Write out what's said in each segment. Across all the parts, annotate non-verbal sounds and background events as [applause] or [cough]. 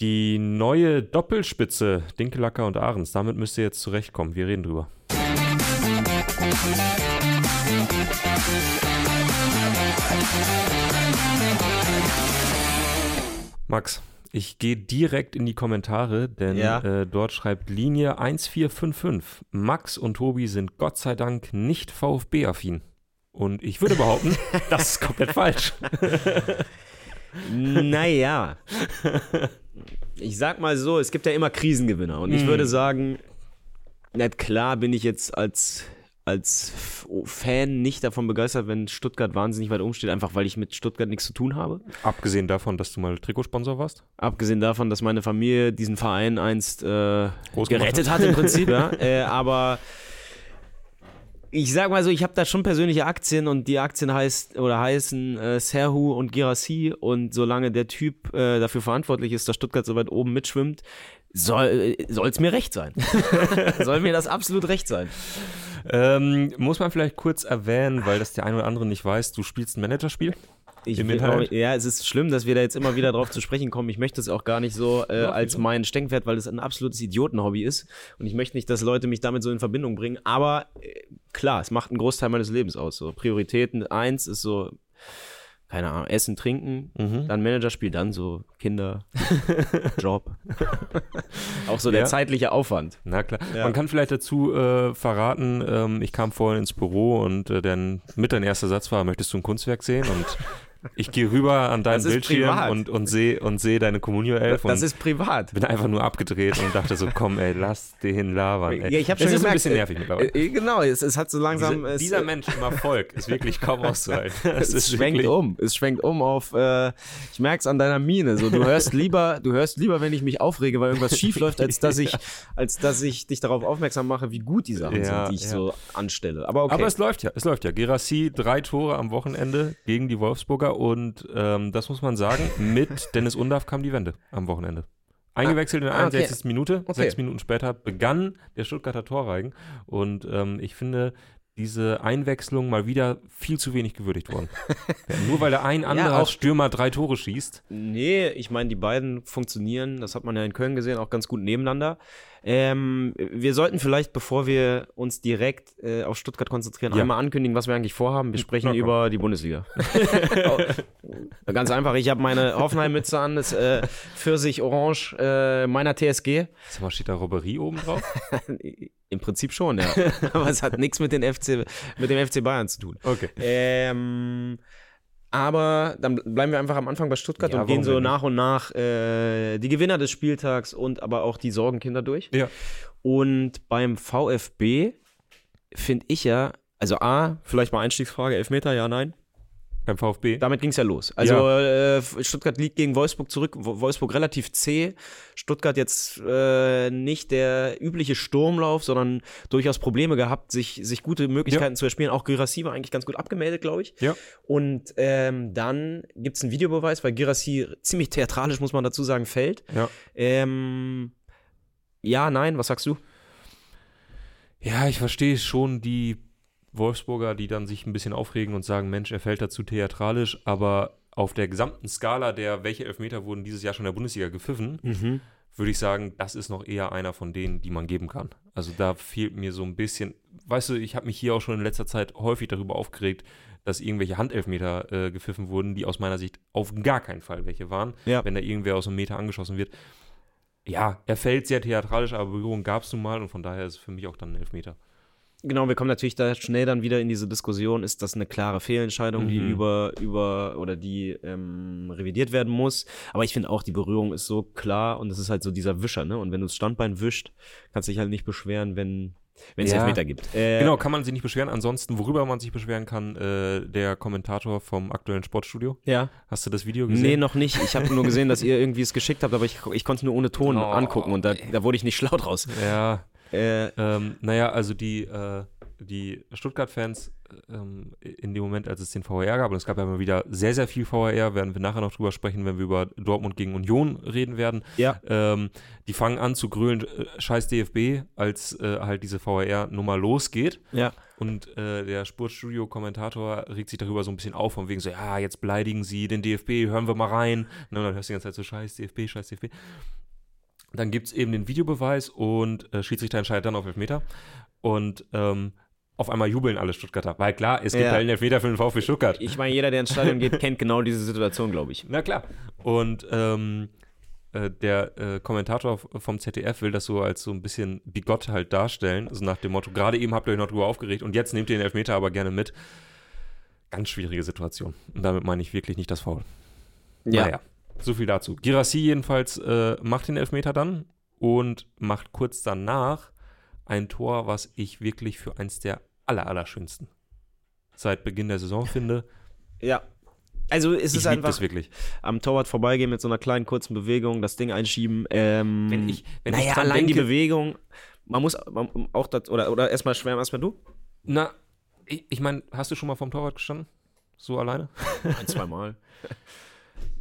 Die neue Doppelspitze, Dinkelacker und Ahrens, damit müsst ihr jetzt zurechtkommen. Wir reden drüber. Max, ich gehe direkt in die Kommentare, denn Ja. äh, dort schreibt Linie 1455. Max und Tobi sind Gott sei Dank nicht VfB-affin. Und ich würde behaupten, [laughs] das ist komplett falsch. [laughs] Naja. Ich sag mal so, es gibt ja immer Krisengewinner. Und ich Mhm. würde sagen, na klar bin ich jetzt als, als Fan nicht davon begeistert, wenn Stuttgart wahnsinnig weit oben steht, einfach weil ich mit Stuttgart nichts zu tun habe. Abgesehen davon, dass du mal Trikotsponsor warst. Abgesehen davon, dass meine Familie diesen Verein einst äh, gerettet gemacht hat im Prinzip, [laughs] ja. Äh, aber ich sag mal so, ich habe da schon persönliche Aktien und die Aktien heißt oder heißen äh, Serhu und Girassi und solange der Typ äh, dafür verantwortlich ist, dass Stuttgart so weit oben mitschwimmt, soll es mir recht sein. [laughs] [laughs] soll mir das absolut recht sein. Ähm, muss man vielleicht kurz erwähnen, weil das der eine oder andere nicht weiß, du spielst ein Managerspiel. Ich Im auch- ja, es ist schlimm, dass wir da jetzt immer wieder drauf zu sprechen kommen. Ich möchte es auch gar nicht so äh, als mein Steckenpferd, weil es ein absolutes Idiotenhobby ist. Und ich möchte nicht, dass Leute mich damit so in Verbindung bringen. Aber äh, klar, es macht einen Großteil meines Lebens aus. So Prioritäten eins ist so, keine Ahnung, Essen, Trinken, Mhm. dann Managerspiel, dann so Kinder, [laughs] Job. auch so der Ja. zeitliche Aufwand. Na klar. Ja. Man kann vielleicht dazu äh, verraten, ähm, ich kam vorhin ins Büro und äh, dann mit dein erster Satz war, möchtest du ein Kunstwerk sehen? Und ich gehe rüber an deinen Das Bildschirm privat. und, und sehe und seh deine Communio 11 Das und ist privat. bin einfach nur abgedreht und dachte so, komm ey, lass den labern. Ey. Ja, ich habe Es schon ist ein gemerkt, bisschen nervig mittlerweile. Äh, äh, genau, es, es hat so langsam. Diese, es, dieser Mensch im Erfolg ist wirklich kaum auszuhalten. [laughs] Es, ist schwenkt wirklich- um. Es schwenkt um auf, äh, ich merk's an deiner Miene. So, du hörst lieber, du hörst lieber, wenn ich mich aufrege, weil irgendwas schief läuft, als dass ich, [laughs] als dass ich dich darauf aufmerksam mache, wie gut die Sachen Ja, sind, die ich ja. so anstelle. Aber okay. Aber es läuft ja, es läuft ja. Gerassi, drei Tore am Wochenende gegen die Wolfsburger und ähm, das muss man sagen, mit [laughs] Dennis Undaff kam die Wende am Wochenende. Eingewechselt in der Ah, okay. 61. Minute, Okay. sechs Minuten später begann der Stuttgarter Torreigen und ähm, ich finde diese Einwechslung mal wieder viel zu wenig gewürdigt worden. ja, [laughs] nur weil der ein anderer auch- Stürmer drei Tore schießt. Nee, ich meine, die beiden funktionieren, das hat man ja in Köln gesehen, auch ganz gut nebeneinander. Ähm, wir sollten vielleicht, bevor wir uns direkt äh, auf Stuttgart konzentrieren, Ja. einmal ankündigen, was wir eigentlich vorhaben. Wir sprechen über die Bundesliga. [laughs] Oh, ganz einfach, ich habe meine Hoffenheim-Mütze an, das äh, Pfirsich-Orange äh, meiner TSG. Sag mal, steht da Robberie oben drauf? [laughs] Im Prinzip schon, ja. [laughs] Aber es hat nichts mit, den FC, mit dem FC Bayern zu tun. Okay. Ähm, aber dann bleiben wir einfach am Anfang bei Stuttgart Ja, und gehen so nach und nach äh, die Gewinner des Spieltags und aber auch die Sorgenkinder durch. Ja. Und beim VfB finde ich ja, also A, vielleicht mal Einstiegsfrage, Elfmeter, ja, nein. Beim VfB. Damit ging es ja los. Also äh, Stuttgart liegt gegen Wolfsburg zurück. Wo- Wolfsburg relativ zäh. Stuttgart jetzt äh, nicht der übliche Sturmlauf, sondern durchaus Probleme gehabt, sich, sich gute Möglichkeiten zu erspielen. Auch Girassi war eigentlich ganz gut abgemeldet, glaube ich. Ja. Und ähm, dann gibt es einen Videobeweis, weil Girassi ziemlich theatralisch, muss man dazu sagen, fällt. Ja. Ähm, ja, nein, was sagst du? Ja, ich verstehe schon die Wolfsburger, die dann sich ein bisschen aufregen und sagen, Mensch, er fällt dazu theatralisch, aber auf der gesamten Skala der, welche Elfmeter wurden dieses Jahr schon in der Bundesliga gepfiffen, würde ich sagen, das ist noch eher einer von denen, die man geben kann. Also da fehlt mir so ein bisschen, weißt du, ich habe mich hier auch schon in letzter Zeit häufig darüber aufgeregt, dass irgendwelche Handelfmeter äh, gepfiffen wurden, die aus meiner Sicht auf gar keinen Fall welche waren, Ja. wenn da irgendwer aus einem Meter angeschossen wird. Ja, er fällt sehr theatralisch, aber Berührung gab es nun mal und von daher ist es für mich auch dann ein Elfmeter. Genau, wir kommen natürlich da schnell dann wieder in diese Diskussion, ist das eine klare Fehlentscheidung, die Mhm. über, über oder die ähm, revidiert werden muss. Aber ich finde auch, die Berührung ist so klar und es ist halt so dieser Wischer, ne? Und wenn du das Standbein wischt, kannst du dich halt nicht beschweren, wenn wenn es Ja. Elfmeter gibt. Äh, Genau, kann man sich nicht beschweren. Ansonsten, worüber man sich beschweren kann, äh, der Kommentator vom aktuellen Sportstudio. Ja. Hast du das Video gesehen? Nee, noch nicht. Ich habe nur gesehen, dass ihr irgendwie es geschickt habt, aber ich, ich konnte nur ohne Ton [laughs] Oh, angucken und da, da wurde ich nicht [laughs] schlau draus. Ja, Äh, ähm, naja, also die, äh, die Stuttgart-Fans ähm, in dem Moment, als es den VAR gab, und es gab ja immer wieder sehr, sehr viel VAR, werden wir nachher noch drüber sprechen, wenn wir über Dortmund gegen Union reden werden. Ja. Ähm, die fangen an zu grölen, äh, scheiß DFB, als äh, halt diese VAR-Nummer losgeht. Ja. Und äh, der Sportstudio-Kommentator regt sich darüber so ein bisschen auf, von wegen so, ja, jetzt beleidigen sie den DFB, hören wir mal rein. Und dann hörst du die ganze Zeit so, scheiß DFB, scheiß DFB. Dann gibt es eben den Videobeweis und äh, Schiedsrichter entscheidet dann auf Elfmeter. Und ähm, auf einmal jubeln alle Stuttgarter. Weil klar, es gibt Ja. halt einen Elfmeter für den VfB Stuttgart. Ich meine, jeder, der ins Stadion geht, kennt genau diese Situation, glaube ich. Na klar. Und ähm, äh, der äh, Kommentator vom ZDF will das so als so ein bisschen bigott halt darstellen. Also nach dem Motto, gerade eben habt ihr euch noch drüber aufgeregt und jetzt nehmt ihr den Elfmeter aber gerne mit. Ganz schwierige Situation. Und damit meine ich wirklich nicht das Foul. Naja, so viel dazu. Girassi jedenfalls äh, macht den Elfmeter dann und macht kurz danach ein Tor, was ich wirklich für eins der aller, allerschönsten seit Beginn der Saison finde. Ja. Also es Ich ist einfach das wirklich. am Torwart vorbeigehen mit so einer kleinen kurzen Bewegung, das Ding einschieben. Ähm, Wenn ich, wenn ich naja, dran allein die denke, Bewegung. Man muss man, auch das, oder, oder erstmal schwärmen, erstmal du? Na, ich, ich meine, hast du schon mal vom Torwart gestanden? So alleine? Ein, zwei Mal. [laughs]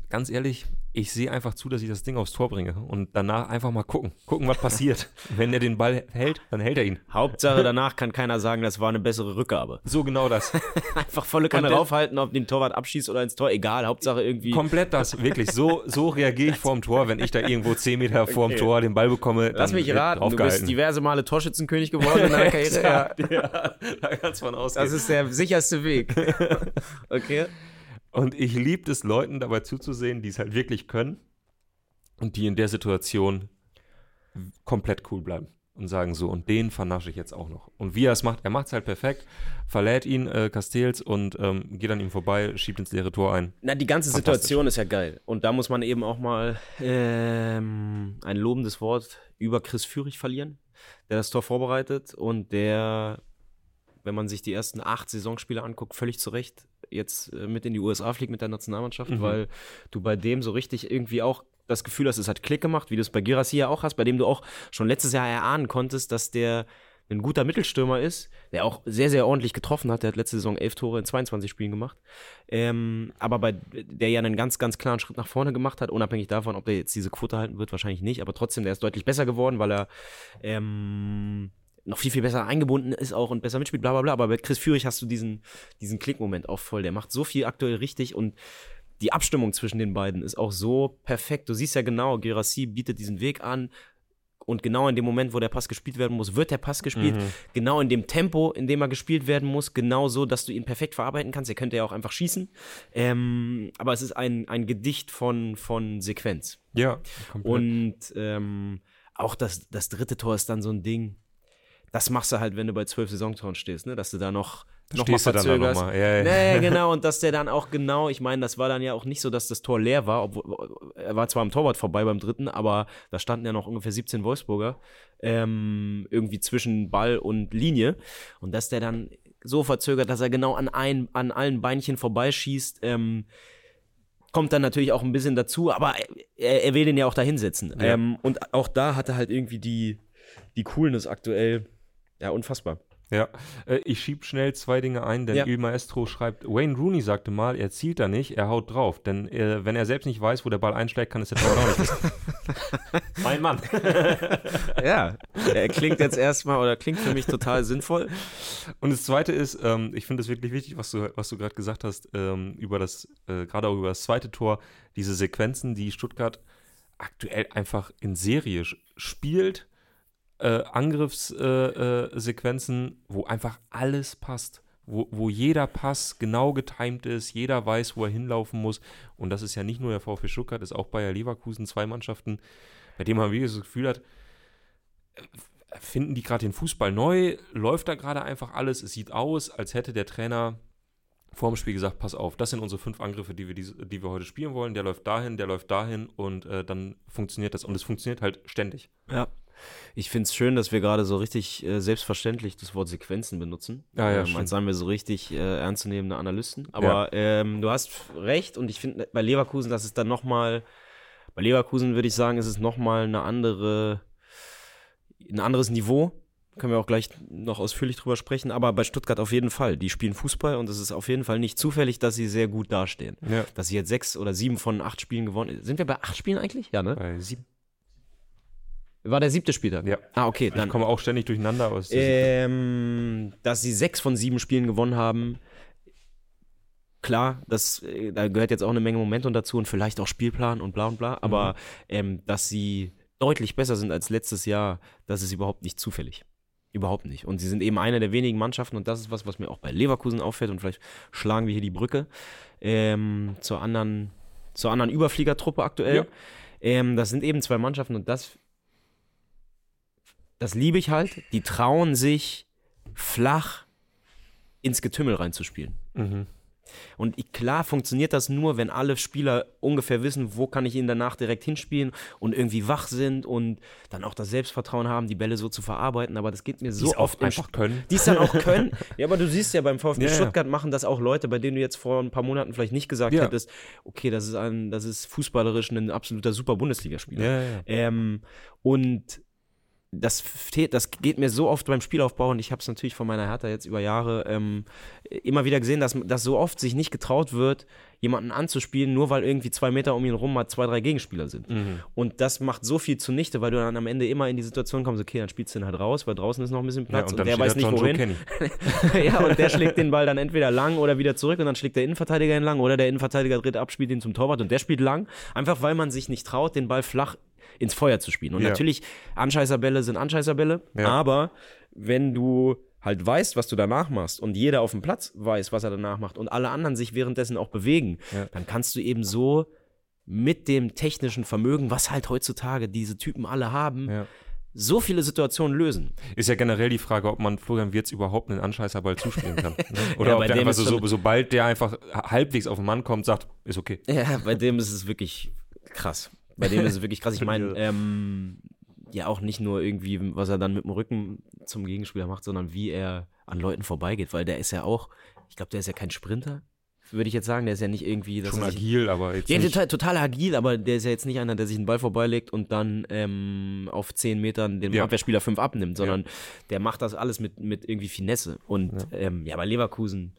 Ganz ehrlich, ich sehe einfach zu, dass ich das Ding aufs Tor bringe und danach einfach mal gucken. Gucken, was passiert. [laughs] Wenn er den Ball hält, dann hält er ihn. Hauptsache, danach kann keiner sagen, das war eine bessere Rückgabe. So genau das. [laughs] Einfach volle Kanne raufhalten, ob den Torwart abschießt oder ins Tor, egal. Hauptsache irgendwie. Komplett das, wirklich. So, so reagiere ich vorm Tor, wenn ich da irgendwo 10 Meter vorm Okay. Aufs Tor den Ball bekomme. Lass mich raten, du bist diverse Male Torschützenkönig geworden in deiner Karriere. [laughs] ja. ja, da kannst man ausgehen. Das ist der sicherste Weg. okay. Und ich liebe es, Leuten dabei zuzusehen, die es halt wirklich können und die in der Situation komplett cool bleiben und sagen so, und den vernasche ich jetzt auch noch. Und wie er es macht, er macht es halt perfekt, verlädt ihn, äh, Castells, und ähm, geht an ihm vorbei, schiebt ins leere Tor ein. Na, die ganze. Situation ist ja geil. Und da muss man eben auch mal ähm, ein lobendes Wort über Chris Führig verlieren, der das Tor vorbereitet und der, wenn man sich die ersten acht Saisonspiele anguckt, völlig zu Recht jetzt äh, mit in die USA fliegt mit der Nationalmannschaft, Mhm. weil du bei dem so richtig irgendwie auch das Gefühl hast, es hat Klick gemacht, wie du es bei Girassi ja auch hast, bei dem du auch schon letztes Jahr erahnen konntest, dass der ein guter Mittelstürmer ist, der auch sehr, sehr ordentlich getroffen hat. Der hat letzte Saison elf Tore in 22 Spielen gemacht. Ähm, aber bei der ja einen ganz, ganz klaren Schritt nach vorne gemacht hat, unabhängig davon, ob der jetzt diese Quote halten wird, wahrscheinlich nicht. Aber trotzdem, der ist deutlich besser geworden, weil er ähm, noch viel, viel besser eingebunden ist auch und besser mitspielt, bla bla bla. Aber bei Chris Führig hast du diesen, diesen Klickmoment auch voll. Der macht so viel aktuell richtig und die Abstimmung zwischen den beiden ist auch so perfekt. Du siehst ja genau, Gerassi bietet diesen Weg an. Und genau in dem Moment, wo der Pass gespielt werden muss, wird der Pass gespielt. Mhm. Genau in dem Tempo, in dem er gespielt werden muss. Genau so, dass du ihn perfekt verarbeiten kannst. Er könnte ja auch einfach schießen. Ähm, aber es ist ein, ein Gedicht von, von Sequenz. Ja, komplett. Und ähm, auch das, das dritte Tor ist dann so ein Ding. Das machst du halt, wenn du bei zwölf Saisontoren stehst, ne? dass du da noch, noch mal Stehst du dann da verzögerst. noch mal. Ja, ja. Nee, [laughs] genau, und dass der dann auch genau, ich meine, das war dann ja auch nicht so, dass das Tor leer war, obwohl er war zwar am Torwart vorbei beim dritten, aber da standen ja noch ungefähr 17 Wolfsburger ähm, irgendwie zwischen Ball und Linie und dass der dann so verzögert, dass er genau an, ein, an allen Beinchen vorbeischießt, ähm, kommt dann natürlich auch ein bisschen dazu, aber er, er will den ja auch da hinsetzen. Ja. Ähm, und auch da hat er halt irgendwie die, die Coolness aktuell, ja, unfassbar. Ja, äh, ich schieb schnell zwei Dinge ein, denn Ja. Il Maestro schreibt, Wayne Rooney sagte mal, er zielt da nicht, er haut drauf. Denn äh, wenn er selbst nicht weiß, wo der Ball einschlägt, kann es der Torwart auch nicht wissen. [laughs] mein Mann. [laughs] Ja, er klingt jetzt erstmal oder klingt für mich total sinnvoll. Und das Zweite ist, ähm, ich finde es wirklich wichtig, was du, was du gerade gesagt hast, ähm, über das, äh, gerade auch über das zweite Tor, diese Sequenzen, die Stuttgart aktuell einfach in Serie spielt, äh, Angriffssequenzen, äh, Sequenzen, wo einfach alles passt. Wo, wo jeder Pass genau getimt ist, jeder weiß, wo er hinlaufen muss. Und das ist ja nicht nur der VfB Stuttgart, ist auch Bayer Leverkusen, zwei Mannschaften, bei denen man wirklich das Gefühl hat, finden die gerade den Fußball neu? Läuft da gerade einfach alles? Es sieht aus, als hätte der Trainer vor dem Spiel gesagt, pass auf, das sind unsere fünf Angriffe, die wir, diese, die wir heute spielen wollen. Der läuft dahin, der läuft dahin und äh, dann funktioniert das. Und es funktioniert halt ständig. Ja. Ich finde es schön, dass wir gerade so richtig äh, selbstverständlich das Wort Sequenzen benutzen. Ja, ja, ähm, als seien wir so richtig äh, ernstzunehmende Analysten. Aber ähm, du hast recht und ich finde bei Leverkusen, das ist dann nochmal, bei Leverkusen würde ich sagen, ist es nochmal eine andere, ein anderes Niveau. können wir auch gleich noch ausführlich drüber sprechen, aber bei Stuttgart auf jeden Fall. Die spielen Fußball und es ist auf jeden Fall nicht zufällig, dass sie sehr gut dastehen. Ja. Dass sie jetzt sechs oder sieben von acht Spielen gewonnen Sind wir bei acht Spielen eigentlich? Ja, ne? Bei sieben. War der siebte Spieltag? Ja. Ah, okay. Ich Dann, komme auch ständig durcheinander, ist ähm, dass sie sechs von sieben Spielen gewonnen haben. Klar, das, äh, da gehört jetzt auch eine Menge Momentum dazu und vielleicht auch Spielplan und bla und bla, aber ähm, dass sie deutlich besser sind als letztes Jahr, das ist überhaupt nicht zufällig. Überhaupt nicht. Und sie sind eben eine der wenigen Mannschaften und das ist was, was mir auch bei Leverkusen auffällt und vielleicht schlagen wir hier die Brücke ähm, zur anderen, zur anderen Überfliegertruppe aktuell. Ja. Ähm, das sind eben zwei Mannschaften und das das liebe ich halt, die trauen sich flach ins Getümmel reinzuspielen. Mhm. Und ich, klar funktioniert das nur, wenn alle Spieler ungefähr wissen, wo kann ich ihn danach direkt hinspielen und irgendwie wach sind und dann auch das Selbstvertrauen haben, die Bälle so zu verarbeiten. Aber das geht mir so oft einfach können. die es dann auch [laughs] können. Ja, aber du siehst ja beim VfB Ja. Stuttgart machen das auch Leute, bei denen du jetzt vor ein paar Monaten vielleicht nicht gesagt Ja. hättest, okay, das ist ein, das ist fußballerisch ein absoluter super Bundesligaspieler. Ja. Ähm, und das, das geht mir so oft beim Spielaufbau und ich habe es natürlich von meiner Hertha jetzt über Jahre ähm, immer wieder gesehen, dass, dass so oft sich nicht getraut wird, jemanden anzuspielen, nur weil irgendwie zwei Meter um ihn rum mal zwei, drei Gegenspieler sind. Mhm. Und das macht so viel zunichte, weil du dann am Ende immer in die Situation kommst, okay, dann spielst du den halt raus, weil draußen ist noch ein bisschen Ja, Platz und und, dann der weiß nicht wohin. [laughs] Ja, und der schlägt [laughs] den Ball dann entweder lang oder wieder zurück und dann schlägt der Innenverteidiger ihn lang oder der Innenverteidiger dreht ab, spielt ihn zum Torwart und der spielt lang. Einfach weil man sich nicht traut, den Ball flach ins Feuer zu spielen. Und Ja. natürlich, Anscheißerbälle sind Anscheißerbälle, Ja. aber wenn du halt weißt, was du danach machst und jeder auf dem Platz weiß, was er danach macht und alle anderen sich währenddessen auch bewegen, Ja. dann kannst du eben so mit dem technischen Vermögen, was halt heutzutage diese Typen alle haben, Ja. so viele Situationen lösen. Ist ja generell die Frage, ob man Florian Wirtz überhaupt einen Anscheißerball zuspielen kann. Ne? [laughs] Oder Ja, ob der einfach so, so, sobald der einfach halbwegs auf den Mann kommt, sagt, ist okay. Ja, bei dem ist es wirklich krass. Bei dem ist es wirklich krass. Ich meine, [laughs] ähm, ja auch nicht nur irgendwie, was er dann mit dem Rücken zum Gegenspieler macht, sondern wie er an Leuten vorbeigeht, weil der ist ja auch, ich glaube, der ist ja kein Sprinter, würde ich jetzt sagen. Der ist ja nicht irgendwie, Schon agil, aber jetzt ja, total, total agil, aber der ist ja jetzt nicht einer, der sich einen Ball vorbeilegt und dann ähm, auf 10 Metern dem Ja. Abwehrspieler 5 abnimmt, sondern der macht das alles mit, mit irgendwie Finesse. Und ja, ähm, ja bei Leverkusen.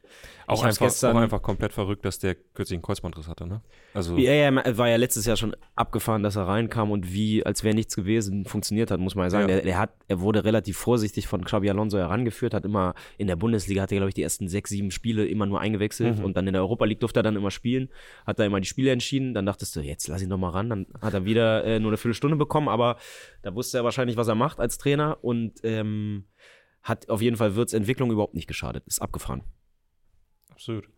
Auch einfach, gestern- auch einfach komplett verrückt, dass der kürzlich einen Kreuzbandriss hatte, ne? Also, Ja, ja, er war ja letztes Jahr schon abgefahren, dass er reinkam und wie, als wäre nichts gewesen, funktioniert hat, muss man ja sagen. Ja. Der, der hat, er wurde relativ vorsichtig von Xabi Alonso herangeführt, hat immer in der Bundesliga, hat er, glaube ich, die ersten sechs, sieben Spiele immer nur eingewechselt Mhm. und dann in der Europa League durfte er dann immer spielen, hat da immer die Spiele entschieden, dann dachtest du, jetzt lass ihn doch mal ran, dann hat er wieder äh, nur eine Viertelstunde bekommen, aber da wusste er wahrscheinlich, was er macht als Trainer und ähm, hat auf jeden Fall Wirts Entwicklung überhaupt nicht geschadet, ist abgefahren. Absolut.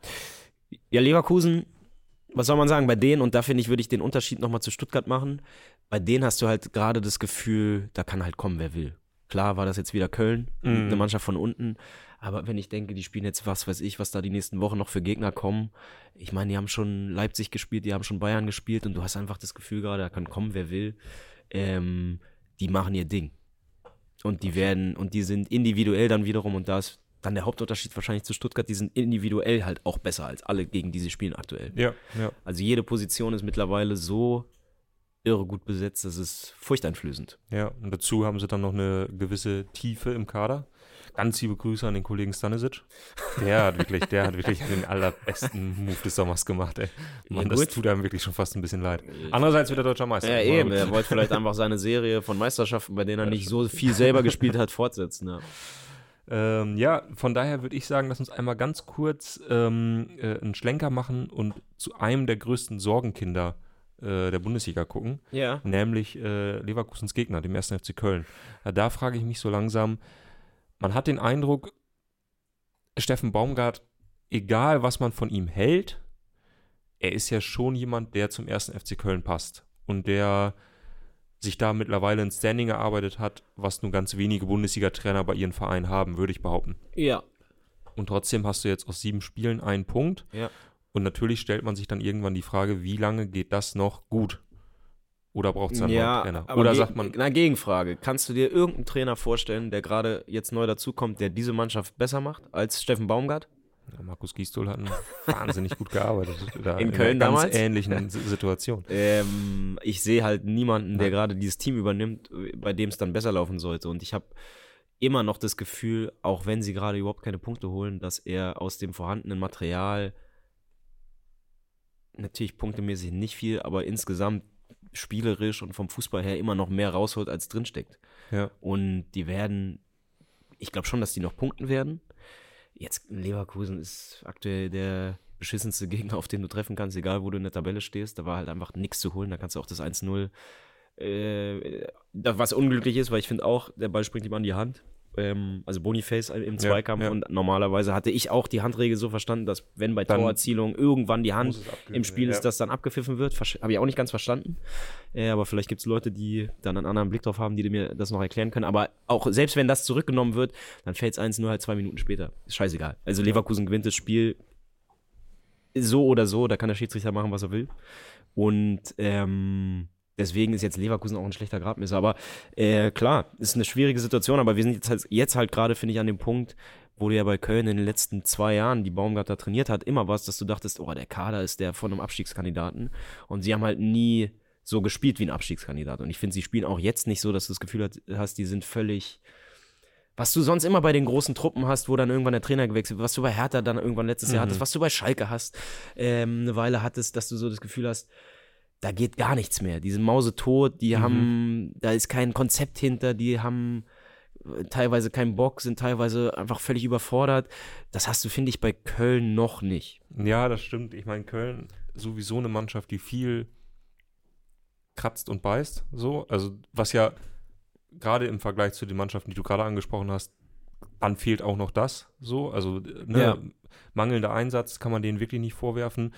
Ja, Leverkusen, was soll man sagen, bei denen, und da finde ich, würde ich den Unterschied nochmal zu Stuttgart machen, bei denen hast du halt gerade das Gefühl, da kann halt kommen, wer will. Klar war das jetzt wieder Köln, Mhm. eine Mannschaft von unten, aber wenn ich denke, die spielen jetzt, was weiß ich, was da die nächsten Wochen noch für Gegner kommen, ich meine, die haben schon Leipzig gespielt, die haben schon Bayern gespielt und du hast einfach das Gefühl gerade, da kann kommen, wer will, ähm, die machen ihr Ding. Und die werden, und die sind individuell dann wiederum, und da ist dann der Hauptunterschied wahrscheinlich zu Stuttgart, die sind individuell halt auch besser als alle, gegen die sie spielen aktuell. Ja, ja. Also jede Position ist mittlerweile so irre gut besetzt, das ist furchteinflößend. Ja, und dazu haben sie dann noch eine gewisse Tiefe im Kader. Ganz liebe Grüße an den Kollegen Stanisic. Der hat wirklich, der hat wirklich den allerbesten Move des Sommers gemacht, ey. Mann, Ja, das tut einem wirklich schon fast ein bisschen leid. Andererseits wird er deutscher Meister. Ja, eben. gut. Er wollte vielleicht einfach seine Serie von Meisterschaften, bei denen er nicht so viel selber gespielt hat, fortsetzen. Ja. Ähm, ja, von daher würde ich sagen, lass uns einmal ganz kurz ähm, äh, einen Schlenker machen und zu einem der größten Sorgenkinder äh, der Bundesliga gucken, ja. nämlich äh, Leverkusens Gegner, dem 1. FC Köln. Ja, da frage ich mich so langsam, man hat den Eindruck, Steffen Baumgart, egal was man von ihm hält, er ist ja schon jemand, der zum 1. FC Köln passt und der sich da mittlerweile ein Standing erarbeitet hat, was nur ganz wenige Bundesliga-Trainer bei ihren Vereinen haben, würde ich behaupten. Ja. Und trotzdem hast du jetzt aus sieben Spielen einen Punkt. Ja. Und natürlich stellt man sich dann irgendwann die Frage, wie lange geht das noch gut? Oder braucht es einen Ja, neuen Trainer? Oder sagt man, Na, Gegenfrage. Kannst du dir irgendeinen Trainer vorstellen, der gerade jetzt neu dazukommt, der diese Mannschaft besser macht als Steffen Baumgart? Ja, Markus Gisdol hat wahnsinnig gut gearbeitet. Da In Köln einer ganz damals? ähnlichen [laughs] S- Situation. Ähm, ich sehe halt niemanden, der Ja. gerade dieses Team übernimmt, bei dem es dann besser laufen sollte. Und ich habe immer noch das Gefühl, auch wenn sie gerade überhaupt keine Punkte holen, dass er aus dem vorhandenen Material natürlich punktemäßig nicht viel, aber insgesamt spielerisch und vom Fußball her immer noch mehr rausholt, als drinsteckt. Ja. Und die werden, ich glaube schon, dass die noch punkten werden. Jetzt Leverkusen ist aktuell der beschissenste Gegner, auf den du treffen kannst, egal wo du in der Tabelle stehst. Da war halt einfach nichts zu holen. Da kannst du auch das 1-0, äh, was unglücklich ist, weil ich finde auch, der Ball springt ihm an die Hand ähm, also Boniface im Zweikampf ja, ja. und normalerweise hatte ich auch die Handregel so verstanden, dass wenn bei dann Torerzielung irgendwann die Hand im Spiel ist, ja. dass dann abgepfiffen wird. Habe ich auch nicht ganz verstanden. Äh, aber vielleicht gibt es Leute, die dann einen anderen Blick drauf haben, die mir das noch erklären können. Aber auch selbst wenn das zurückgenommen wird, dann fällt es 1 nur halt zwei Minuten später. Ist scheißegal. Also Leverkusen gewinnt das Spiel so oder so, da kann der Schiedsrichter machen, was er will. Und ähm, Deswegen ist jetzt Leverkusen auch ein schlechter Gradmesser. Aber äh, klar, ist eine schwierige Situation, aber wir sind jetzt halt, jetzt halt gerade, finde ich, an dem Punkt, wo du ja bei Köln in den letzten zwei Jahren, die Baumgartner trainiert hat, immer was, dass du dachtest, oh, der Kader ist der von einem Abstiegskandidaten. Und sie haben halt nie so gespielt wie ein Abstiegskandidat. Und ich finde, sie spielen auch jetzt nicht so, dass du das Gefühl hast, die sind völlig. Was du sonst immer bei den großen Truppen hast, wo dann irgendwann der Trainer gewechselt wird, was du bei Hertha dann irgendwann letztes mhm. Jahr hattest, was du bei Schalke hast, ähm, eine Weile hattest, dass du so das Gefühl hast, da geht gar nichts mehr. Die sind mausetot, die mhm. haben, da ist kein Konzept hinter, die haben äh, teilweise keinen Bock, sind teilweise einfach völlig überfordert. Das hast du, finde ich, bei Köln noch nicht. Ja, das stimmt. Ich meine, Köln sowieso eine Mannschaft, die viel kratzt und beißt, so. Also, was ja gerade im Vergleich zu den Mannschaften, die du gerade angesprochen hast, dann fehlt auch noch das, so. Also, ne, ja. mangelnder Einsatz kann man denen wirklich nicht vorwerfen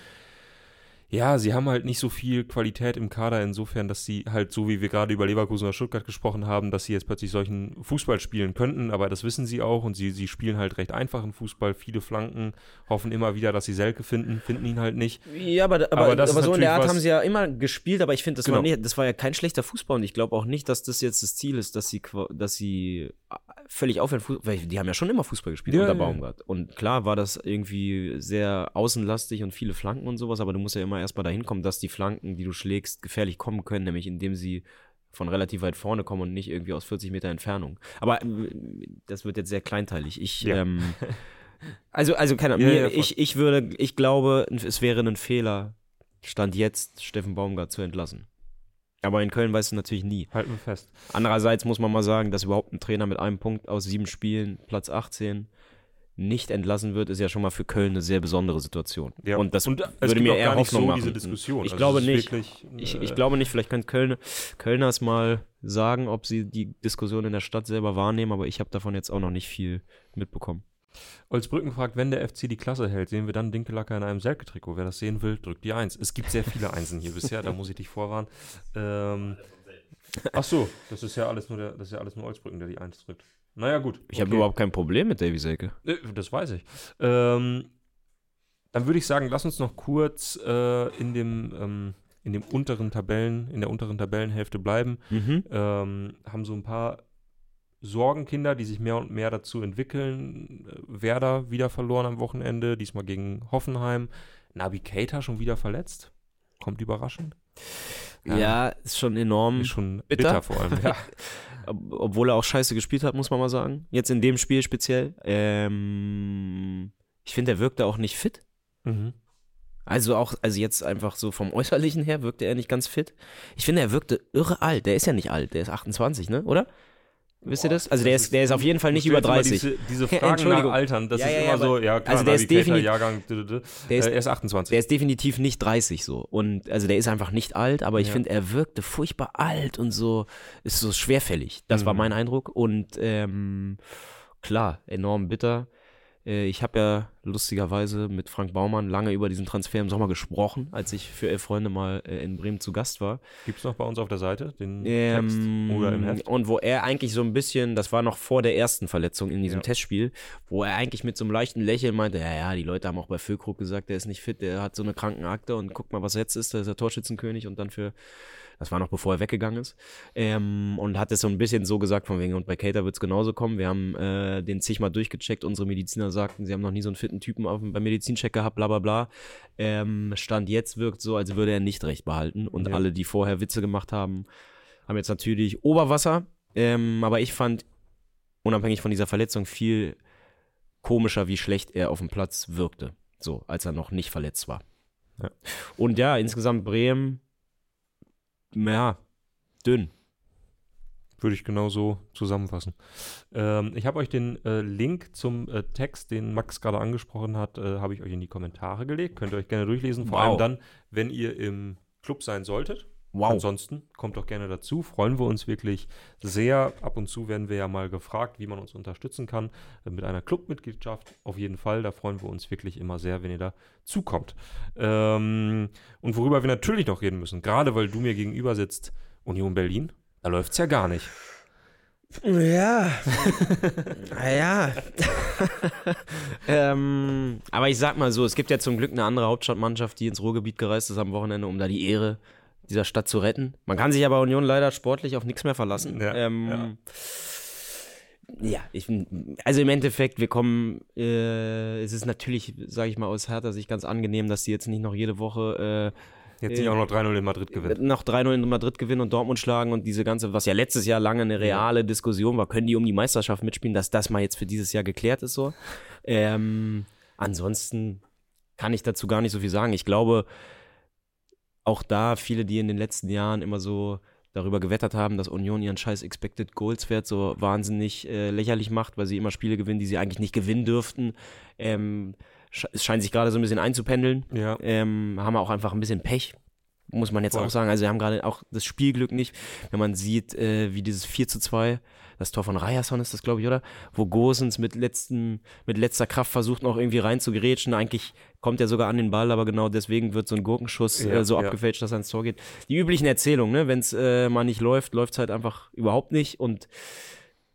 ja, sie haben halt nicht so viel Qualität im Kader, insofern, dass sie halt, so wie wir gerade über Leverkusen oder Stuttgart gesprochen haben, dass sie jetzt plötzlich solchen Fußball spielen könnten, aber das wissen sie auch und sie, sie spielen halt recht einfachen Fußball, viele Flanken, hoffen immer wieder, dass sie Selke finden, finden ihn halt nicht. Ja, aber, aber, aber, aber so in der Art haben sie ja immer gespielt, aber ich finde, das, genau. war das war ja kein schlechter Fußball und ich glaube auch nicht, dass das jetzt das Ziel ist, dass sie, dass sie völlig aufhören, weil die haben ja schon immer Fußball gespielt ja, unter Baumgart. Und klar war das irgendwie sehr außenlastig und viele Flanken und sowas, aber du musst ja immer erstmal dahin kommen, dass die Flanken, die du schlägst, gefährlich kommen können, nämlich indem sie von relativ weit vorne kommen und nicht irgendwie aus 40 Meter Entfernung. Aber äh, das wird jetzt sehr kleinteilig. Ich, ja. ähm, [laughs] also, also keine Ahnung, ja, ich, ich würde, ich glaube, es wäre ein Fehler, Stand jetzt Steffen Baumgart zu entlassen. Aber in Köln weißt du natürlich nie. Halten wir fest. Andererseits muss man mal sagen, dass überhaupt ein Trainer mit einem Punkt aus sieben Spielen, Platz 18, nicht entlassen wird, ist ja schon mal für Köln eine sehr besondere Situation. Ja. Und das und würde mir eher Hoffnung so machen. Diese Diskussion. Ich also glaube nicht. Wirklich, ich, ich, glaube nicht. Vielleicht können Köln, Kölners mal sagen, ob sie die Diskussion in der Stadt selber wahrnehmen, aber ich habe davon jetzt auch noch nicht viel mitbekommen. Olsbrücken fragt, wenn der FC die Klasse hält, sehen wir dann Dinkelacker in einem Selke-Trikot. Wer das sehen will, drückt die Eins. Es gibt sehr viele Einsen hier bisher, da muss ich dich vorwarnen. Ähm, ach so, das ist ja alles nur der, das ist ja alles nur Olsbrücken, der die Eins drückt. Naja, gut. Ich okay. habe überhaupt kein Problem mit Davy Selke. Äh, das weiß ich. Ähm, dann würde ich sagen, lass uns noch kurz äh, in dem ähm, in dem unteren Tabellen, in der unteren Tabellenhälfte bleiben. Mhm. Ähm, haben so ein paar Sorgenkinder, die sich mehr und mehr dazu entwickeln. Äh, Werder wieder verloren am Wochenende, diesmal gegen Hoffenheim. Nabi Keita schon wieder verletzt. Kommt überraschend. Ja, ja ist schon enorm. Ist schon bitter, bitter vor allem, ja. [laughs] Obwohl er auch scheiße gespielt hat, muss man mal sagen. Jetzt in dem Spiel speziell. Ähm, ich finde, er wirkte auch nicht fit. Mhm. Also auch, also jetzt einfach so vom Äußerlichen her wirkte er nicht ganz fit. Ich finde, er wirkte irre alt. Der ist ja nicht alt, der ist 28, ne? Oder? Wisst ihr das? Also der ist, der ist auf jeden Fall nicht über 30. Diese, diese [laughs] Fragen nach Altern, das ja, ist ja, immer so, ja klar, also der ist definitiv, Jahrgang, der ist, er ist 28. Der ist definitiv nicht 30 so. Und also der ist einfach nicht alt, aber ich ja. finde, er wirkte furchtbar alt und so, ist so schwerfällig. Das mhm. war mein Eindruck. Und ähm, klar, enorm bitter. Äh, ich habe ja lustigerweise mit Frank Baumann lange über diesen Transfer im Sommer gesprochen, als ich für elf Freunde mal äh, in Bremen zu Gast war. Gibt es noch bei uns auf der Seite den ähm, Text oder im Heft? Und wo er eigentlich so ein bisschen, das war noch vor der ersten Verletzung in diesem ja. Testspiel, wo er eigentlich mit so einem leichten Lächeln meinte, ja, ja, die Leute haben auch bei Füllkrug gesagt, der ist nicht fit, der hat so eine Krankenakte und guck mal, was jetzt ist, der ist der Torschützenkönig und dann für das war noch bevor er weggegangen ist. Ähm, und hat es so ein bisschen so gesagt, von wegen, und bei Cater wird es genauso kommen. Wir haben äh, den zigmal durchgecheckt. Unsere Mediziner sagten, sie haben noch nie so einen fitten Typen auf, beim Medizincheck gehabt, bla bla bla. Ähm, Stand jetzt wirkt so, als würde er nicht recht behalten. Und ja. alle, die vorher Witze gemacht haben, haben jetzt natürlich Oberwasser. Ähm, aber ich fand unabhängig von dieser Verletzung viel komischer, wie schlecht er auf dem Platz wirkte. So, als er noch nicht verletzt war. Ja. Und ja, insgesamt Bremen, ja, dünn. Würde ich genauso zusammenfassen. Ähm, ich habe euch den äh, Link zum äh, Text, den Max gerade angesprochen hat, äh, habe ich euch in die Kommentare gelegt. Könnt ihr euch gerne durchlesen. Vor Wow. allem dann, wenn ihr im Club sein solltet. Wow. Ansonsten kommt doch gerne dazu. Freuen wir uns wirklich sehr. Ab und zu werden wir ja mal gefragt, wie man uns unterstützen kann. Äh, Mit einer Clubmitgliedschaft auf jeden Fall. Da freuen wir uns wirklich immer sehr, wenn ihr da zukommt. Ähm, und worüber wir natürlich noch reden müssen, gerade weil du mir gegenüber sitzt, Union Berlin, da läuft es ja gar nicht. Ja. [laughs] ja. [laughs] ähm, aber ich sag mal so, es gibt ja zum Glück eine andere Hauptstadtmannschaft, die ins Ruhrgebiet gereist ist am Wochenende, um da die Ehre dieser Stadt zu retten. Man kann sich aber Union leider sportlich auf nichts mehr verlassen. Ja, ähm, ja. ich, also im Endeffekt, wir kommen, äh, es ist natürlich, sage ich mal, aus Hertha Sicht ganz angenehm, dass die jetzt nicht noch jede Woche äh, Jetzt nicht auch noch 3-0 in Madrid gewinnen. noch 3-0 in Madrid gewinnen und Dortmund schlagen und diese ganze, was ja letztes Jahr lange eine reale Diskussion war, können die um die Meisterschaft mitspielen, dass das mal jetzt für dieses Jahr geklärt ist so. Ähm, ansonsten kann ich dazu gar nicht so viel sagen. Ich glaube, auch da viele, die in den letzten Jahren immer so darüber gewettert haben, dass Union ihren scheiß Expected Goals Wert so wahnsinnig äh, lächerlich macht, weil sie immer Spiele gewinnen, die sie eigentlich nicht gewinnen dürften. Ähm, sch- es scheint sich gerade so ein bisschen einzupendeln Ja. ähm, haben auch einfach ein bisschen Pech, muss man jetzt Voll. auch sagen. Also, wir haben gerade auch das Spielglück nicht, wenn man sieht, äh, wie dieses 4 zu 2, das Tor von Ryerson ist das, glaube ich, oder? Wo Gosens mit, letzten, mit letzter Kraft versucht, noch irgendwie rein zu gerätschen. Eigentlich kommt er sogar an den Ball, aber genau deswegen wird so ein Gurkenschuss Ja, äh, so ja. abgefälscht, dass er ins Tor geht. Die üblichen Erzählungen, ne? Wenn es äh, mal nicht läuft, läuft es halt einfach überhaupt nicht. Und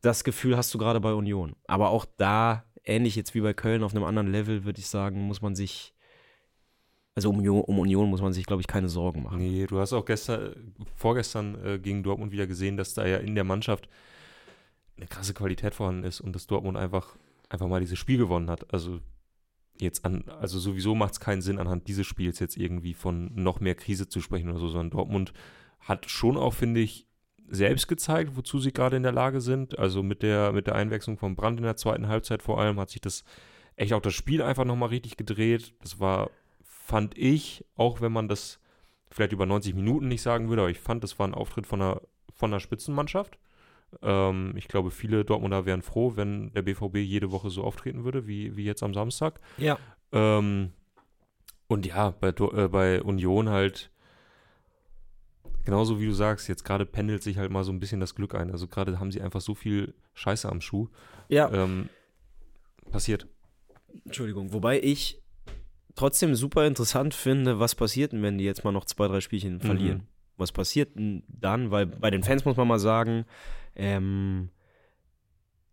das Gefühl hast du gerade bei Union. Aber auch da, ähnlich jetzt wie bei Köln auf einem anderen Level, würde ich sagen, muss man sich also um Union, um Union muss man sich, glaube ich, keine Sorgen machen. Nee, du hast auch gestern, vorgestern äh, gegen Dortmund wieder gesehen, dass da ja in der Mannschaft eine krasse Qualität vorhanden ist und dass Dortmund einfach, einfach mal dieses Spiel gewonnen hat. Also jetzt an, also sowieso macht es keinen Sinn, anhand dieses Spiels jetzt irgendwie von noch mehr Krise zu sprechen oder so, sondern Dortmund hat schon auch, finde ich, selbst gezeigt, wozu sie gerade in der Lage sind. Also mit der, mit der Einwechslung von Brand in der zweiten Halbzeit vor allem hat sich das echt auch das Spiel einfach nochmal richtig gedreht. Das war, fand ich, auch wenn man das vielleicht über 90 Minuten nicht sagen würde, aber ich fand, das war ein Auftritt von einer, von einer Spitzenmannschaft. Ähm, ich glaube, viele Dortmunder wären froh, wenn der BVB jede Woche so auftreten würde, wie, wie jetzt am Samstag. Ja. Ähm, und ja, bei, äh, bei Union halt, genauso wie du sagst, jetzt gerade pendelt sich halt mal so ein bisschen das Glück ein. Also gerade haben sie einfach so viel Scheiße am Schuh. Ja. Ähm, passiert. Entschuldigung. Wobei ich trotzdem super interessant finde, was passiert denn, wenn die jetzt mal noch zwei, drei Spielchen verlieren. Was passiert denn dann? Weil bei den Fans muss man mal sagen, ähm,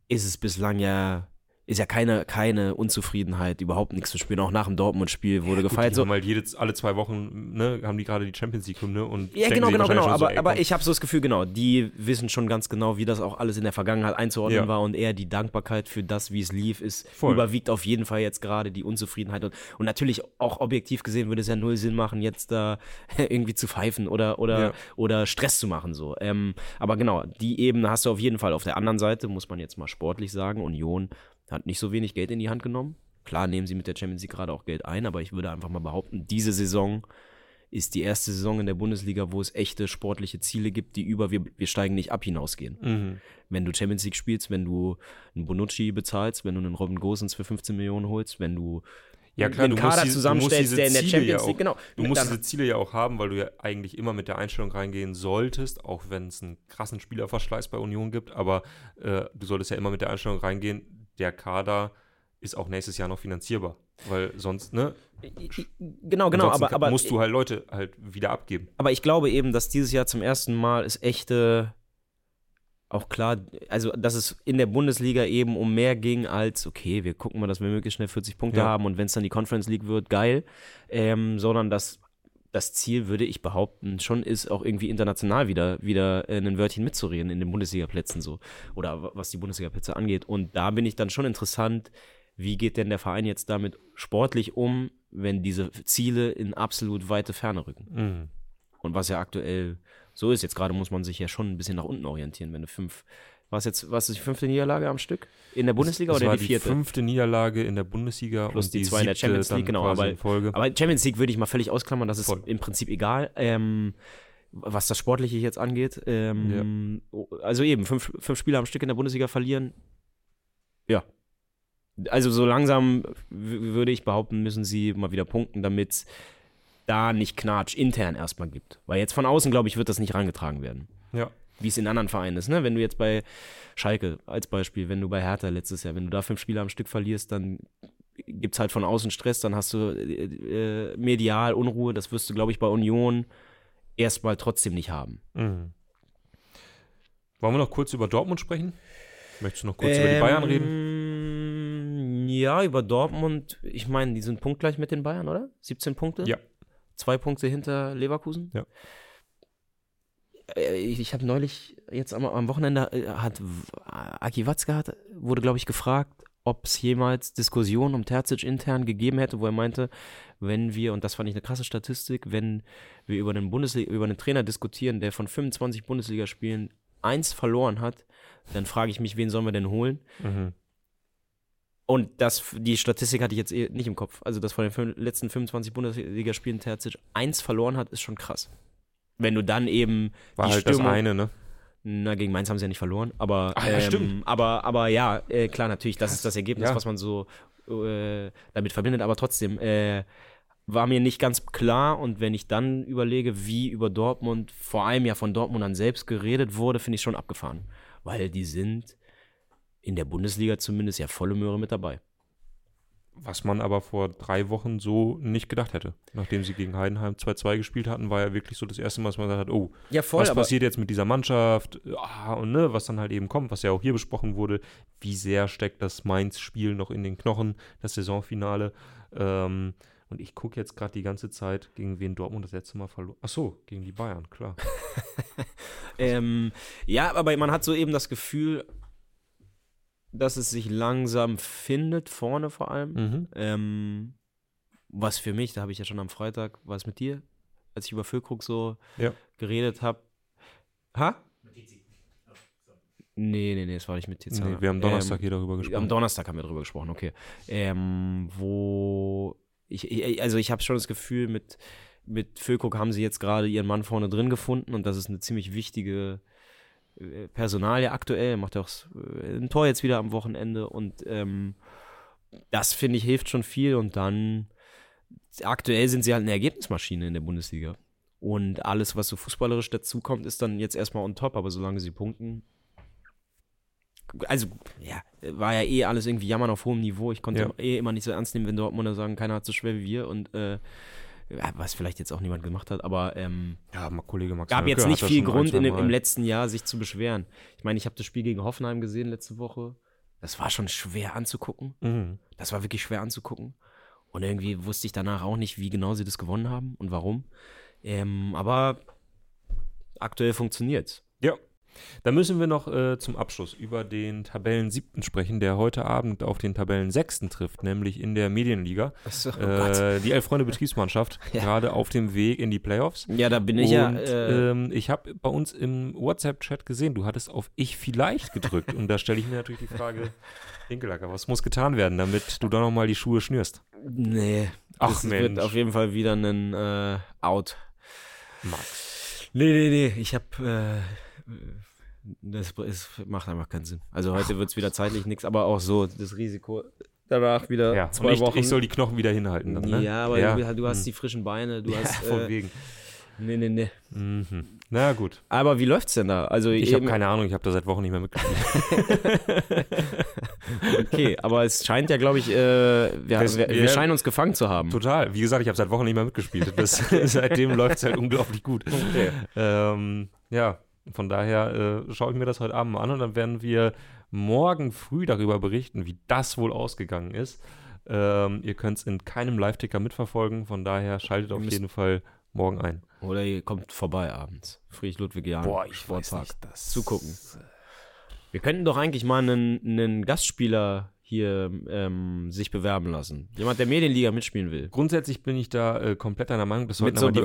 ist es bislang ja, ist ja keine, keine Unzufriedenheit, überhaupt nichts zu spielen. Auch nach dem Dortmund-Spiel wurde Gut, gefeiert. die so, haben halt jede, alle zwei Wochen, ne, haben die gerade die Champions League-Hymne und Ja, genau, genau, genau. Aber, so, aber ich habe so das Gefühl, genau, die wissen schon ganz genau, wie das auch alles in der Vergangenheit einzuordnen Ja. war und eher die Dankbarkeit für das, wie es lief, ist Voll. überwiegt auf jeden Fall jetzt gerade die Unzufriedenheit. Und, und natürlich auch objektiv gesehen würde es ja null Sinn machen, jetzt da [laughs] irgendwie zu pfeifen oder, oder, Ja. oder Stress zu machen. So. Ähm, aber genau, die Ebene hast du auf jeden Fall. Auf der anderen Seite muss man jetzt mal sportlich sagen, Union hat nicht so wenig Geld in die Hand genommen. Klar nehmen sie mit der Champions League gerade auch Geld ein, aber ich würde einfach mal behaupten, diese Saison ist die erste Saison in der Bundesliga, wo es echte sportliche Ziele gibt, die über wir, wir steigen nicht ab hinausgehen. Mhm. Wenn du Champions League spielst, wenn du einen Bonucci bezahlst, wenn du einen Robin Gosens für 15 Millionen holst, wenn du Ja, klar, einen du Kader musst du zusammenstellst, musst diese der in der Champions ja League, auch, genau. Du musst Dann- diese Ziele ja auch haben, weil du ja eigentlich immer mit der Einstellung reingehen solltest, auch wenn es einen krassen Spielerverschleiß bei Union gibt, aber äh, du solltest ja immer mit der Einstellung reingehen, der Kader ist auch nächstes Jahr noch finanzierbar, weil sonst, ne, Genau, genau, aber, aber musst du halt Leute halt wieder abgeben. Aber ich glaube eben, dass dieses Jahr zum ersten Mal es echte, auch klar, also dass es in der Bundesliga eben um mehr ging als, okay, wir gucken mal, dass wir möglichst schnell 40 Punkte Ja. haben und wenn es dann die Conference League wird, geil. Ähm, sondern dass das Ziel, würde ich behaupten, schon ist, auch irgendwie international wieder, wieder äh, ein Wörtchen mitzureden in den Bundesliga-Plätzen so. Oder wa- was die Bundesliga-Plätze angeht. Und da bin ich dann schon interessant, wie geht denn der Verein jetzt damit sportlich um, wenn diese Ziele in absolut weite Ferne rücken. Mhm. Und was ja aktuell so ist. Jetzt gerade muss man sich ja schon ein bisschen nach unten orientieren, wenn du fünf. Was jetzt, was ist die fünfte Niederlage am Stück? In der Bundesliga das oder war die vierte? Die fünfte Niederlage in der Bundesliga Plus und die zwei in der Champions League, genau, aber-. Aber Champions League würde ich mal völlig ausklammern, das ist Voll. im Prinzip egal, ähm, was das Sportliche jetzt angeht. Ähm, Also eben, fünf, fünf Spiele am Stück in der Bundesliga verlieren. Ja. Also so langsam würde ich behaupten, müssen sie mal wieder punkten, damit es da nicht Knatsch intern erstmal gibt. Weil jetzt von außen, glaube ich, wird das nicht rangetragen werden. ja. Wie es in anderen Vereinen ist, ne? Wenn du jetzt bei Schalke als Beispiel, wenn du bei Hertha letztes Jahr, wenn du da fünf Spiele am Stück verlierst, dann gibt es halt von außen Stress, dann hast du äh, äh, medial Unruhe, das wirst du, glaube ich, bei Union erstmal trotzdem nicht haben. Mhm. Wollen wir noch kurz über Dortmund sprechen? Möchtest du noch kurz über die Bayern reden? reden? Ja, über Dortmund. Ich meine, die sind punktgleich mit den Bayern, oder? 17 Punkte? Ja. Zwei Punkte hinter Leverkusen? Ja. Äh, Ich, habe neulich, jetzt am, am Wochenende, äh, hat W- Aki Watzke hat, wurde, glaube ich, gefragt, ob es jemals Diskussionen um Terzic intern gegeben hätte, wo er meinte, wenn wir, und das fand ich eine krasse Statistik, wenn wir über einen, Bundesliga, über einen Trainer diskutieren, der von 25 Bundesligaspielen eins verloren hat, dann frage ich mich, wen sollen wir denn holen? Mhm. Und das, die Statistik hatte ich jetzt eh nicht im Kopf. Also, dass von den letzten 25 Bundesligaspielen Terzic eins verloren hat, ist schon krass. Wenn du dann eben War die halt das Stimmung- eine, ne? na, gegen Mainz haben sie ja nicht verloren, aber Ach ja, ähm, stimmt. aber aber ja, äh, klar, natürlich, das ist das Ergebnis, Ja. was man so äh, damit verbindet, aber trotzdem äh, war mir nicht ganz klar und wenn ich dann überlege, wie über Dortmund, vor allem ja von Dortmundern selbst geredet wurde, finde ich schon abgefahren, weil die sind in der Bundesliga zumindest ja volle Möhre mit dabei. Was man aber vor drei Wochen so nicht gedacht hätte. Nachdem sie gegen Heidenheim 2-2 gespielt hatten, war ja wirklich so das erste Mal, dass man gesagt hat, oh, Ja, was passiert jetzt mit dieser Mannschaft? Ah, und ne, was dann halt eben kommt, was ja auch hier besprochen wurde, wie sehr steckt das Mainz-Spiel noch in den Knochen, das Saisonfinale. Ähm, und ich gucke jetzt gerade die ganze Zeit, gegen wen Dortmund das letzte Mal verloren. Ach so, gegen die Bayern, klar. [laughs] Ähm, ja, aber man hat so eben das Gefühl, dass es sich langsam findet, vorne vor allem. Mhm. Ähm, was für mich, da habe ich ja schon am Freitag, war es mit dir, als ich über Füllkrug so Ja. geredet habe. Ha? Nee, nee, nee, es war nicht mit Tizana. Nee, wir haben Donnerstag ähm, hier darüber Am gesprochen. Donnerstag haben wir darüber gesprochen, okay. Ähm, wo ich, ich also ich habe schon das Gefühl, mit, mit Füllkrug haben sie jetzt gerade ihren Mann vorne drin gefunden und das ist eine ziemlich wichtige äh, Personalie aktuell. Er macht ja auch äh, ein Tor jetzt wieder am Wochenende und ähm, das finde ich hilft schon viel und dann aktuell sind sie halt eine Ergebnismaschine in der Bundesliga. Und alles, was so fußballerisch dazukommt, ist dann jetzt erstmal on top, aber solange sie punkten, also, ja, war ja eh alles irgendwie jammern auf hohem Niveau. Ich konnte Ja. eh immer nicht so ernst nehmen, wenn Dortmunder sagen, keiner hat so schwer wie wir und äh, ja, was vielleicht jetzt auch niemand gemacht hat, aber ähm, ja, Kollege Max gab Nölke jetzt nicht viel Grund in im letzten Jahr sich zu beschweren. Ich meine, ich habe das Spiel gegen Hoffenheim gesehen letzte Woche. Das war schon schwer anzugucken. Mhm. Das war wirklich schwer anzugucken. Und irgendwie wusste ich danach auch nicht, wie genau sie das gewonnen haben und warum. Ähm, aber aktuell funktioniert's. Dann müssen wir noch äh, zum Abschluss über den Tabellen siebten sprechen, der heute Abend auf den Tabellen sechsten trifft, nämlich in der Medienliga. Achso, äh, die Elf-Freunde Betriebsmannschaft, [laughs] Ja. gerade auf dem Weg in die Playoffs. ja, da bin ich Und ja. Äh, ähm, ich habe bei uns im WhatsApp-Chat gesehen, du hattest auf Ich vielleicht gedrückt. und da stelle ich mir natürlich die Frage, [laughs] Hinkelacker, was muss getan werden, damit du da nochmal die Schuhe schnürst? nee, Ach das Mensch. wird auf jeden Fall wieder ein äh, Out. Max. Nee, nee, nee, ich habe. Das ist, macht einfach keinen Sinn. Also heute wird es wieder zeitlich nichts, aber auch so das Risiko danach wieder Ja, zwei ich, Wochen. ich soll die Knochen wieder hinhalten. Dann, ne? Ja, aber Du, du hast Hm. die frischen Beine, du ja, hast. von Äh, wegen. nee, nee, nee. Mhm. Na gut. Aber wie läuft's denn da? Also Ich habe keine Ahnung, ich habe da seit Wochen nicht mehr mitgespielt. [laughs] Okay, aber es scheint ja, glaube ich, äh, wir, Das- wir, wir wir- scheinen uns gefangen zu haben. Total. Wie gesagt, ich habe seit Wochen nicht mehr mitgespielt. Das, [laughs] seitdem läuft es halt unglaublich gut. Okay. Ähm, ja, von daher äh, schaue ich mir das heute Abend mal an und dann werden wir morgen früh darüber berichten, wie das wohl ausgegangen ist. Ähm, ihr könnt es in keinem Live-Ticker mitverfolgen, von daher schaltet auf jeden Fall morgen ein. Oder ihr kommt vorbei abends. Friedrich Ludwig Jahn. Sportpark. das Zugucken. Wir könnten doch eigentlich mal einen, einen Gastspieler hier ähm, sich bewerben lassen. Jemand, der Medienliga mitspielen will. Grundsätzlich bin ich da äh, komplett deiner Meinung. Das sollten, so das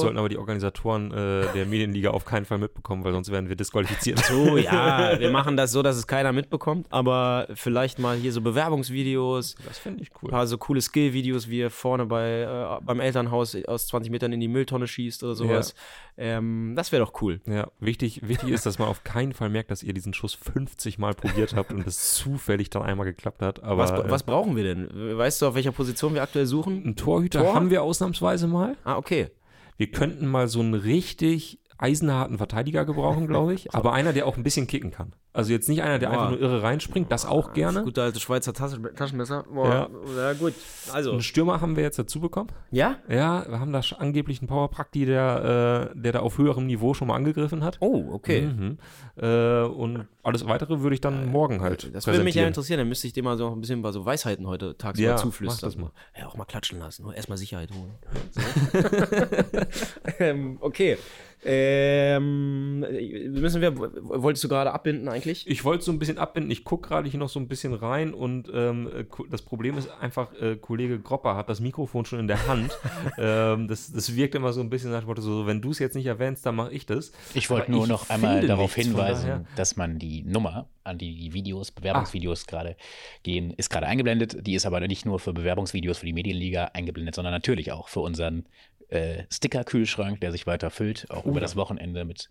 sollten aber die Organisatoren äh, der Medienliga auf keinen Fall mitbekommen, weil sonst werden wir disqualifiziert. So, [laughs] ja, wir machen das so, dass es keiner mitbekommt, aber vielleicht mal hier so Bewerbungsvideos, Das finde ich ein cool. paar so coole Skill-Videos, wie er vorne bei, äh, beim Elternhaus aus 20 Metern in die Mülltonne schießt oder sowas. Ähm, das wäre doch cool. Ja, wichtig, wichtig ist, dass man auf keinen Fall merkt, dass ihr diesen Schuss 50 Mal probiert habt und es [laughs] zufällig dann einmal geklappt hat. Aber Was, äh, was brauchen wir denn? Weißt du, auf welcher Position wir aktuell suchen? einen Torhüter Tor? haben wir ausnahmsweise mal. Ah, okay. Wir könnten mal so einen richtig eisenharten Verteidiger gebrauchen, glaube ich. [laughs] Aber einer, der auch ein bisschen kicken kann. Also jetzt nicht einer, der Boah. einfach nur irre reinspringt, das auch gerne. Gute alte Schweizer Taschen, Taschenmesser. Boah, ja. gut. Also. Einen Stürmer haben wir jetzt dazu bekommen. Ja? Ja, wir haben da angeblich einen Powerprakti, der, äh, der da auf höherem Niveau schon mal angegriffen hat. Oh, okay. Mhm. Äh, und alles weitere würde ich dann morgen halt Das würde mich ja interessieren. Dann müsste ich dir mal so ein bisschen über so Weisheiten heute tagsüber Ja, zuflüstern. mach das mal. Ja, auch mal klatschen lassen. Nur erstmal Sicherheit holen. [laughs] So. [laughs] ähm, okay. Ähm, müssen wir, wolltest du gerade abbinden eigentlich? Ich wollte so ein bisschen abbinden. Ich gucke gerade hier noch so ein bisschen rein und ähm, äh, das Problem ist einfach, äh, Kollege Gropper hat das Mikrofon schon in der Hand. [laughs] ähm, das, das wirkt immer so ein bisschen nach dem Motto, so, wenn du es jetzt nicht erwähnst, dann mache ich das. Ich wollte nur ich noch einmal darauf hinweisen, dass man die Nummer, an die die Videos, Bewerbungsvideos gerade gehen, ist gerade eingeblendet. Die ist aber nicht nur für Bewerbungsvideos für die Medienliga eingeblendet, sondern natürlich auch für unseren äh, Sticker-Kühlschrank, der sich weiter füllt, auch über das Wochenende mit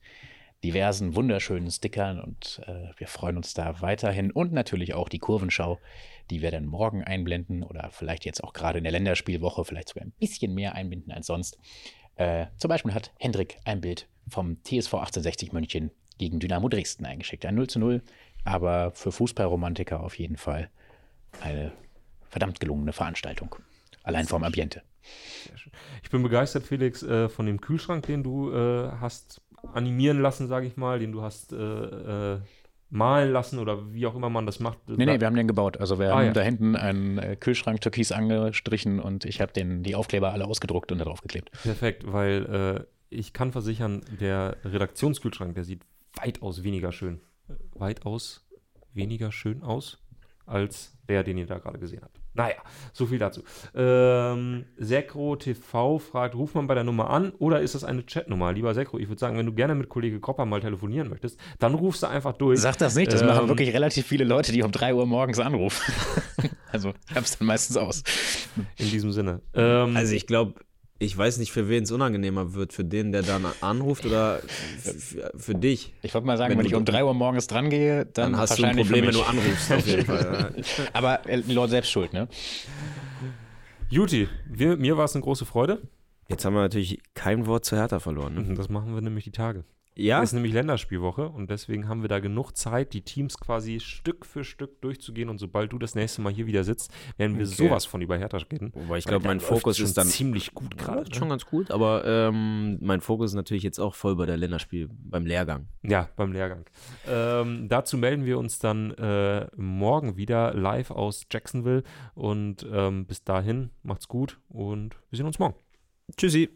diversen wunderschönen Stickern und äh, wir freuen uns da weiterhin und natürlich auch die Kurvenschau, die wir dann morgen einblenden oder vielleicht jetzt auch gerade in der Länderspielwoche vielleicht sogar ein bisschen mehr einbinden als sonst. Äh, zum Beispiel hat Hendrik ein Bild vom TSV 1860 München gegen Dynamo Dresden eingeschickt. Ein 0 zu 0, aber für Fußballromantiker auf jeden Fall eine verdammt gelungene Veranstaltung. Allein vom Ambiente. Ich bin begeistert, Felix, äh, von dem Kühlschrank, den du äh, hast animieren lassen, sage ich mal, den du hast äh, äh, malen lassen oder wie auch immer man das macht. Nee, nee, wir haben den gebaut. Also wir Ah, haben ja. da hinten einen äh, Kühlschrank türkis angestrichen und ich habe den die Aufkleber alle ausgedruckt und da drauf geklebt. Perfekt, weil äh, ich kann versichern, der Redaktionskühlschrank, der sieht weitaus weniger schön, weitaus weniger schön aus als der, den ihr da gerade gesehen habt. Naja, so viel dazu. Ähm, Sekro TV fragt, ruft man bei der Nummer an oder ist das eine Chatnummer? Lieber Sekro, ich würde sagen, wenn du gerne mit Kollege Kropper mal telefonieren möchtest, dann rufst du einfach durch. Sag das nicht, das Ähm, machen wirklich relativ viele Leute, die um 3 Uhr morgens anrufen. [laughs] also ich hab's dann meistens aus. In diesem Sinne. Ähm, Also ich glaube, ich weiß nicht, für wen es unangenehmer wird. Für den, der dann anruft oder für, dich. Ich wollte mal sagen, Wenn wenn, ich um 3 Uhr morgens dran gehe, dann, Dann hast du ein Problem, wenn du anrufst, auf jeden Fall. [laughs] Aber äh, Lord selbst schuld, ne? Juti, wir, mir war es eine große Freude. Jetzt haben wir natürlich kein Wort zu Hertha verloren. Ne? Das machen wir nämlich die Tage. Ja, ist nämlich Länderspielwoche und deswegen haben wir da genug Zeit, die Teams quasi Stück für Stück durchzugehen und sobald du das nächste Mal hier wieder sitzt, werden wir Okay. sowas von über Hertha reden. wobei ich glaube, mein Fokus ist dann ziemlich gut gerade. läuft schon Ne? ganz gut, aber ähm, mein Fokus ist natürlich jetzt auch voll bei der Länderspiel, beim Lehrgang. Ja, beim Lehrgang. Ähm, dazu melden wir uns dann äh, morgen wieder live aus Jacksonville und ähm, bis dahin macht's gut und wir sehen uns morgen. Tschüssi.